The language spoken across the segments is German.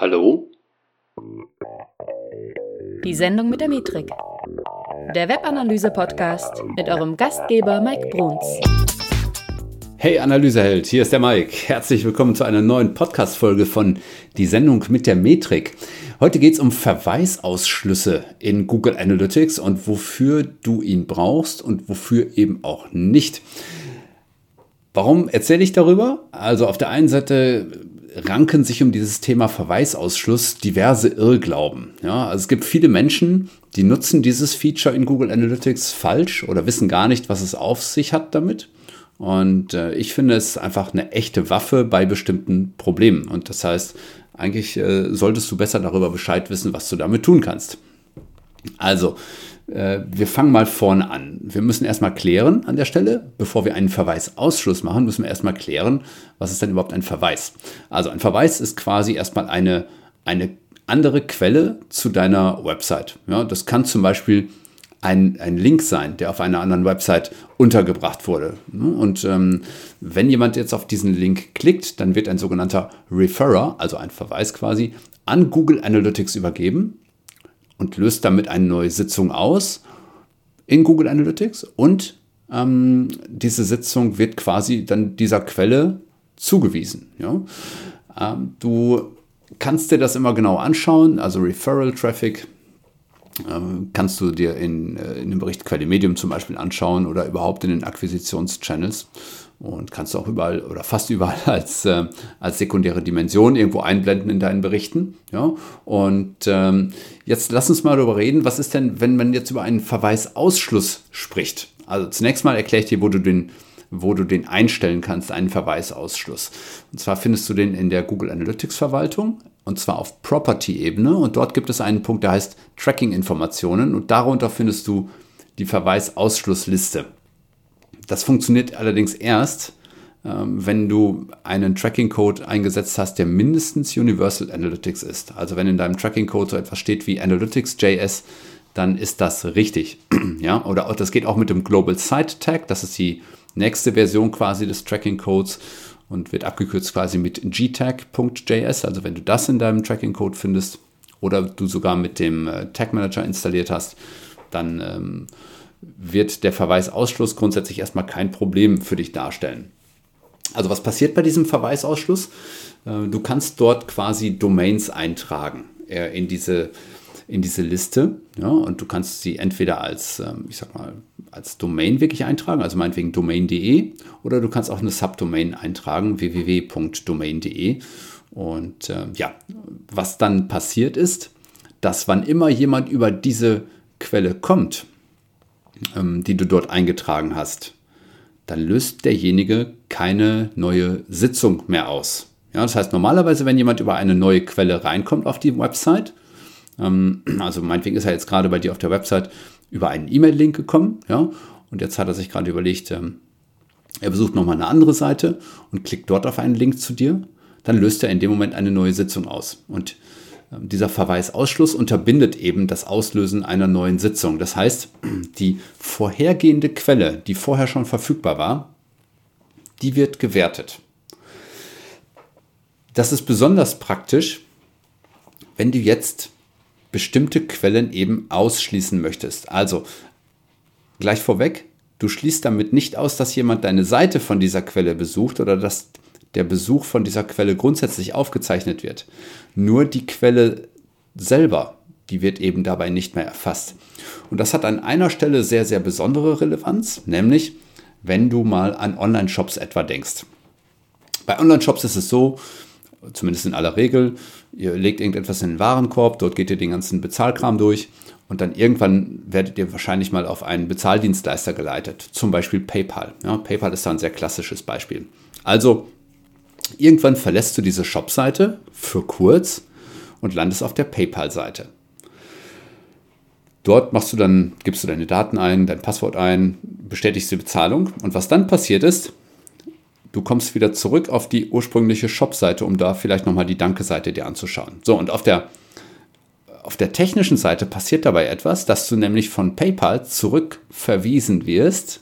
Hallo? Die Sendung mit der Metrik. Der Webanalyse-Podcast mit eurem Gastgeber Mike Bruns. Hey Analyseheld, hier ist der Mike. Herzlich willkommen zu einer neuen Podcast-Folge von Die Sendung mit der Metrik. Heute geht es um Verweisausschlüsse in Google Analytics und wofür du ihn brauchst und wofür eben auch nicht. Warum erzähle ich darüber? Also auf der einen Seite ranken sich um dieses Thema Verweisausschluss diverse Irrglauben. Ja, also es gibt viele Menschen, die nutzen dieses Feature in Google Analytics falsch oder wissen gar nicht, was es auf sich hat damit. Und äh, ich finde es einfach eine echte Waffe bei bestimmten Problemen. Und das heißt, eigentlich äh, solltest du besser darüber Bescheid wissen, was du damit tun kannst. Also, äh, wir fangen mal vorne an. Wir müssen erstmal klären an der Stelle, bevor wir einen Verweisausschluss machen, müssen wir erstmal klären, was ist denn überhaupt ein Verweis. Also ein Verweis ist quasi erstmal eine, eine andere Quelle zu deiner Website. Ja, das kann zum Beispiel ein, ein Link sein, der auf einer anderen Website untergebracht wurde. Und ähm, wenn jemand jetzt auf diesen Link klickt, dann wird ein sogenannter Referrer, also ein Verweis quasi, an Google Analytics übergeben und löst damit eine neue Sitzung aus in Google Analytics und ähm, diese Sitzung wird quasi dann dieser Quelle zugewiesen. Ja? Ähm, du kannst dir das immer genau anschauen, also Referral Traffic kannst du dir in, äh, in dem Bericht Quelle Medium zum Beispiel anschauen oder überhaupt in den Akquisitionschannels und kannst du auch überall oder fast überall als, äh, als sekundäre Dimension irgendwo einblenden in deinen Berichten. Ja? Und ähm, jetzt lass uns mal darüber reden, was ist denn, wenn man jetzt über einen Verweisausschluss spricht? Also zunächst mal erkläre ich dir, wo du den wo du den einstellen kannst, einen Verweisausschluss. Und zwar findest du den in der Google Analytics Verwaltung und zwar auf Property-Ebene und dort gibt es einen Punkt, der heißt Tracking-Informationen und darunter findest du die Verweisausschlussliste. Das funktioniert allerdings erst, ähm, wenn du einen Tracking-Code eingesetzt hast, der mindestens Universal Analytics ist. Also wenn in deinem Tracking-Code so etwas steht wie Analytics.js, dann ist das richtig. ja, oder das geht auch mit dem Global Site Tag, das ist die nächste Version quasi des Tracking-Codes und wird abgekürzt quasi mit gtag.js. Also wenn du das in deinem Tracking-Code findest oder du sogar mit dem äh, Tag Manager installiert hast, dann ähm, wird der Verweisausschluss grundsätzlich erstmal kein Problem für dich darstellen. Also was passiert bei diesem Verweisausschluss? Äh, du kannst dort quasi Domains eintragen äh, in diese, in diese Liste. Ja, und du kannst sie entweder als, ähm, ich sag mal, als Domain wirklich eintragen, also meinetwegen domain.de, oder du kannst auch eine Subdomain eintragen, www.domain.de. Und äh, ja, was dann passiert ist, dass wann immer jemand über diese Quelle kommt, ähm, die du dort eingetragen hast, dann löst derjenige keine neue Sitzung mehr aus. Ja, das heißt, normalerweise, wenn jemand über eine neue Quelle reinkommt auf die Website, ähm, also meinetwegen ist er jetzt gerade bei dir auf der Website über einen E-Mail-Link gekommen, ja, und jetzt hat er sich gerade überlegt, ähm, er besucht nochmal eine andere Seite und klickt dort auf einen Link zu dir, dann löst er in dem Moment eine neue Sitzung aus. Und ähm, dieser Verweisausschluss unterbindet eben das Auslösen einer neuen Sitzung. Das heißt, die vorhergehende Quelle, die vorher schon verfügbar war, die wird gewertet. Das ist besonders praktisch, wenn du jetzt bestimmte Quellen eben ausschließen möchtest. Also gleich vorweg, du schließt damit nicht aus, dass jemand deine Seite von dieser Quelle besucht oder dass der Besuch von dieser Quelle grundsätzlich aufgezeichnet wird. Nur die Quelle selber, die wird eben dabei nicht mehr erfasst. Und das hat an einer Stelle sehr, sehr besondere Relevanz, nämlich wenn du mal an Online-Shops etwa denkst. Bei Online-Shops ist es so, zumindest in aller Regel, ihr legt irgendetwas in den Warenkorb, dort geht ihr den ganzen Bezahlkram durch und dann irgendwann werdet ihr wahrscheinlich mal auf einen Bezahldienstleister geleitet, zum Beispiel PayPal. Ja, PayPal ist da ein sehr klassisches Beispiel. Also Irgendwann verlässt du diese Shop-Seite für kurz und landest auf der PayPal-Seite. Dort machst du dann, gibst du deine Daten ein, dein Passwort ein, bestätigst die Bezahlung und was dann passiert ist, du kommst wieder zurück auf die ursprüngliche Shop-Seite, um da vielleicht nochmal die Danke-Seite dir anzuschauen. So, und auf der, auf der technischen Seite passiert dabei etwas, dass du nämlich von PayPal zurückverwiesen wirst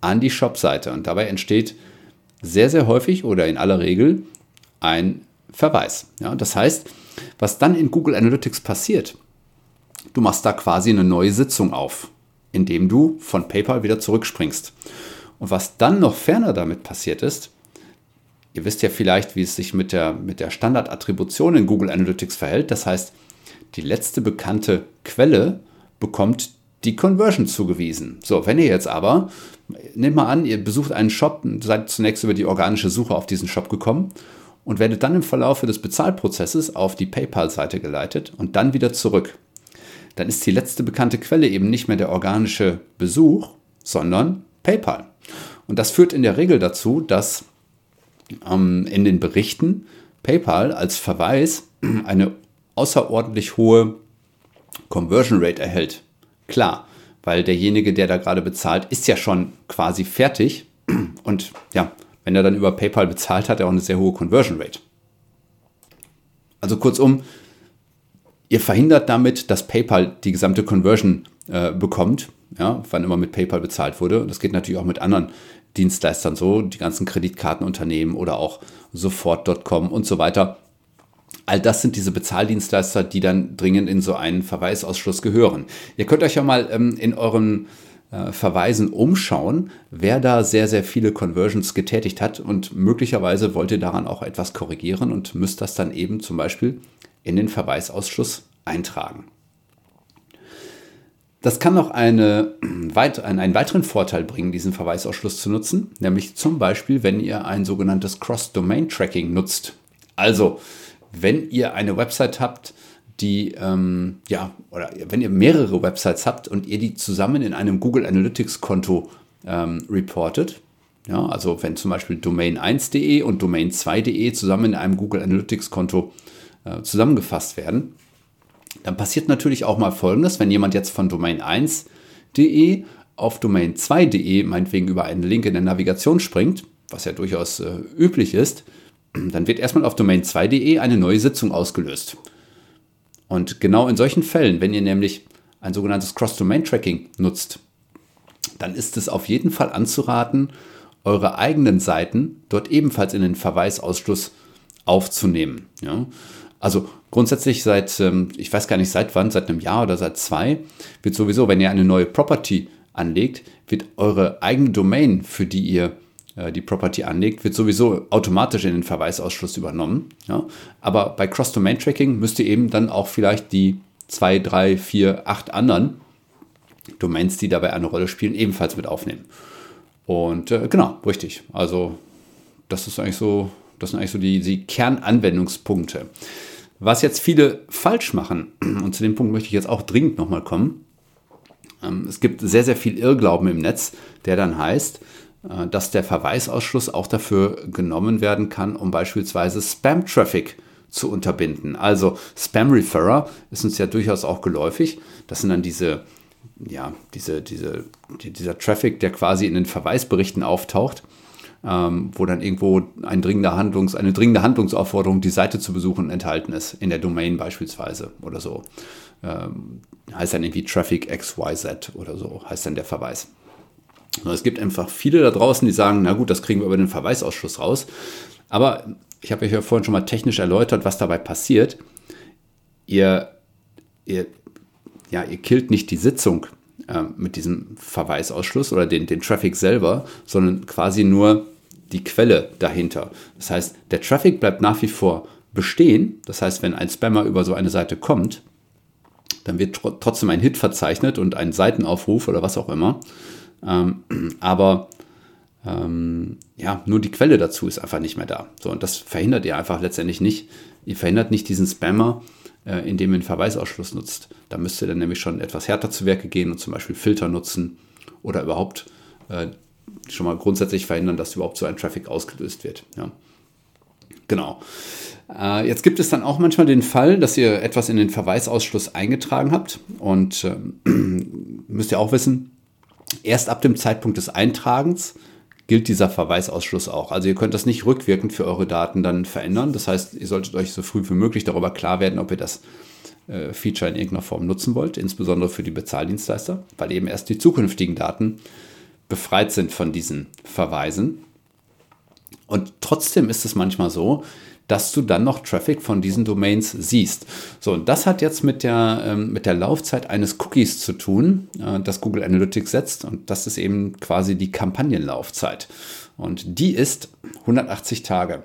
an die Shop-Seite und dabei entsteht sehr, sehr häufig oder in aller Regel ein Verweis. Ja, das heißt, was dann in Google Analytics passiert, du machst da quasi eine neue Sitzung auf, indem du von PayPal wieder zurückspringst. Und was dann noch ferner damit passiert ist, ihr wisst ja vielleicht, wie es sich mit der, mit der Standardattribution in Google Analytics verhält. Das heißt, die letzte bekannte Quelle bekommt die Conversion zugewiesen. So, wenn ihr jetzt aber, nehmt mal an, ihr besucht einen Shop, seid zunächst über die organische Suche auf diesen Shop gekommen und werdet dann im Verlauf des Bezahlprozesses auf die PayPal-Seite geleitet und dann wieder zurück. Dann ist die letzte bekannte Quelle eben nicht mehr der organische Besuch, sondern PayPal. Und das führt in der Regel dazu, dass ähm, in den Berichten PayPal als Verweis eine außerordentlich hohe Conversion Rate erhält. Klar, weil derjenige, der da gerade bezahlt, ist ja schon quasi fertig und ja, wenn er dann über PayPal bezahlt, hat er auch eine sehr hohe Conversion Rate. Also kurzum, ihr verhindert damit, dass PayPal die gesamte Conversion äh, bekommt, ja, wann immer mit PayPal bezahlt wurde. Das geht natürlich auch mit anderen Dienstleistern so, die ganzen Kreditkartenunternehmen oder auch sofort.com und so weiter. All das sind diese Bezahldienstleister, die dann dringend in so einen Verweisausschluss gehören. Ihr könnt euch ja mal ähm, in euren äh, Verweisen umschauen, wer da sehr, sehr viele Conversions getätigt hat und möglicherweise wollt ihr daran auch etwas korrigieren und müsst das dann eben zum Beispiel in den Verweisausschluss eintragen. Das kann noch eine, einen weiteren Vorteil bringen, diesen Verweisausschluss zu nutzen, nämlich zum Beispiel, wenn ihr ein sogenanntes Cross-Domain-Tracking nutzt. Also, wenn ihr eine Website habt, die, ähm, ja, oder wenn ihr mehrere Websites habt und ihr die zusammen in einem Google Analytics Konto ähm, reportet, ja, also wenn zum Beispiel Domain1.de und Domain2.de zusammen in einem Google Analytics Konto äh, zusammengefasst werden, dann passiert natürlich auch mal Folgendes, wenn jemand jetzt von Domain1.de auf Domain2.de meinetwegen über einen Link in der Navigation springt, was ja durchaus äh, üblich ist, dann wird erstmal auf domain2.de eine neue Sitzung ausgelöst. Und genau in solchen Fällen, wenn ihr nämlich ein sogenanntes Cross-Domain-Tracking nutzt, dann ist es auf jeden Fall anzuraten, eure eigenen Seiten dort ebenfalls in den Verweisausschluss aufzunehmen. Ja? Also grundsätzlich seit, ähm, ich weiß gar nicht seit wann, seit einem Jahr oder seit zwei, wird sowieso, wenn ihr eine neue Property anlegt, wird eure eigene Domain, für die ihr äh, die Property anlegt, wird sowieso automatisch in den Verweisausschluss übernommen. Ja? Aber bei Cross-Domain-Tracking müsst ihr eben dann auch vielleicht die zwei, drei, vier, acht anderen Domains, die dabei eine Rolle spielen, ebenfalls mit aufnehmen. Und äh, genau, richtig. Also das ist eigentlich so, das sind eigentlich so die, die Kernanwendungspunkte. Was jetzt viele falsch machen, und zu dem Punkt möchte ich jetzt auch dringend nochmal kommen, ähm, es gibt sehr, sehr viel Irrglauben im Netz, der dann heißt, äh, dass der Verweisausschluss auch dafür genommen werden kann, um beispielsweise Spam-Traffic zu unterbinden. Also Spam-Referrer ist uns ja durchaus auch geläufig. Das sind dann diese, ja, diese, diese, dieser Traffic, der quasi in den Verweisberichten auftaucht, ähm, wo dann irgendwo ein dringender Handlungs-, eine dringende Handlungsaufforderung, die Seite zu besuchen, enthalten ist, in der Domain beispielsweise oder so. Ähm, heißt dann irgendwie Traffic XYZ oder so, heißt dann der Verweis. Es gibt einfach viele da draußen, die sagen, na gut, das kriegen wir über den Verweisausschuss raus. Aber ich habe euch ja vorhin schon mal technisch erläutert, was dabei passiert. Ihr, ihr, ja, ihr killt nicht die Sitzung äh, mit diesem Verweisausschluss oder den, den Traffic selber, sondern quasi nur die Quelle dahinter. Das heißt, der Traffic bleibt nach wie vor bestehen. Das heißt, wenn ein Spammer über so eine Seite kommt, dann wird tr trotzdem ein Hit verzeichnet und ein Seitenaufruf oder was auch immer. Ähm, aber ähm, ja, nur die Quelle dazu ist einfach nicht mehr da. So, und das verhindert ihr einfach letztendlich nicht. Ihr verhindert nicht diesen Spammer, äh, indem ihr einen Verweisausschluss nutzt. Da müsst ihr dann nämlich schon etwas härter zu Werke gehen und zum Beispiel Filter nutzen oder überhaupt äh, schon mal grundsätzlich verhindern, dass überhaupt so ein Traffic ausgelöst wird. Ja. Genau. Äh, jetzt gibt es dann auch manchmal den Fall, dass ihr etwas in den Verweisausschluss eingetragen habt und ähm, müsst ihr auch wissen, Erst ab dem Zeitpunkt des Eintragens gilt dieser Verweisausschluss auch. Also ihr könnt das nicht rückwirkend für eure Daten dann verändern. Das heißt, ihr solltet euch so früh wie möglich darüber klar werden, ob ihr das äh, Feature in irgendeiner Form nutzen wollt, insbesondere für die Bezahldienstleister, weil eben erst die zukünftigen Daten befreit sind von diesen Verweisen. Und trotzdem ist es manchmal so, dass du dann noch Traffic von diesen Domains siehst. So, und das hat jetzt mit der, ähm, mit der Laufzeit eines Cookies zu tun, äh, das Google Analytics setzt. Und das ist eben quasi die Kampagnenlaufzeit. Und die ist 180 Tage.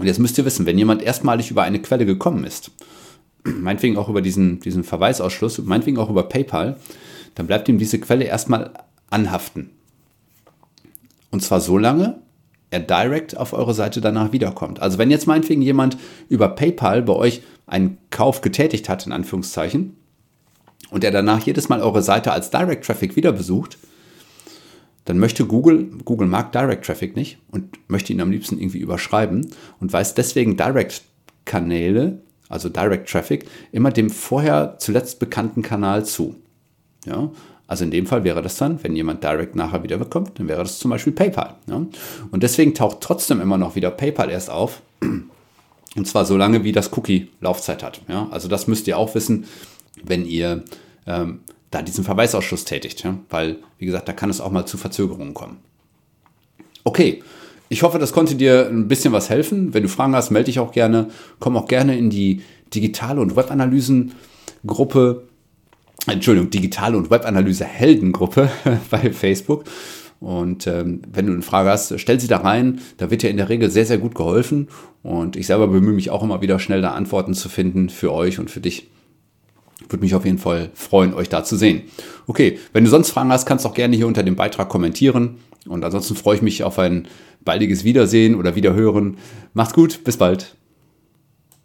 Und jetzt müsst ihr wissen, wenn jemand erstmalig über eine Quelle gekommen ist, meinetwegen auch über diesen, diesen Verweisausschluss, meinetwegen auch über PayPal, dann bleibt ihm diese Quelle erstmal anhaften. Und zwar so lange, er direkt auf eure Seite danach wiederkommt. Also wenn jetzt meinetwegen jemand über PayPal bei euch einen Kauf getätigt hat, in Anführungszeichen, und er danach jedes Mal eure Seite als Direct Traffic wieder besucht, dann möchte Google, Google mag Direct Traffic nicht und möchte ihn am liebsten irgendwie überschreiben und weist deswegen Direct Kanäle, also Direct Traffic, immer dem vorher zuletzt bekannten Kanal zu. Ja, also in dem Fall wäre das dann, wenn jemand Direct nachher wieder bekommt, dann wäre das zum Beispiel PayPal. Ja? Und deswegen taucht trotzdem immer noch wieder PayPal erst auf. Und zwar so lange, wie das Cookie Laufzeit hat. Ja? Also das müsst ihr auch wissen, wenn ihr ähm, da diesen Verweisausschuss tätigt. Ja? Weil, wie gesagt, da kann es auch mal zu Verzögerungen kommen. Okay, ich hoffe, das konnte dir ein bisschen was helfen. Wenn du Fragen hast, melde dich auch gerne. Komm auch gerne in die digitale und Webanalysen-Gruppe. Entschuldigung, digitale und Webanalyse-Heldengruppe bei Facebook. Und ähm, wenn du eine Frage hast, stell sie da rein. Da wird dir in der Regel sehr, sehr gut geholfen. Und ich selber bemühe mich auch immer wieder schnell da Antworten zu finden für euch und für dich. Würde mich auf jeden Fall freuen, euch da zu sehen. Okay, wenn du sonst Fragen hast, kannst du auch gerne hier unter dem Beitrag kommentieren. Und ansonsten freue ich mich auf ein baldiges Wiedersehen oder Wiederhören. Macht's gut, bis bald.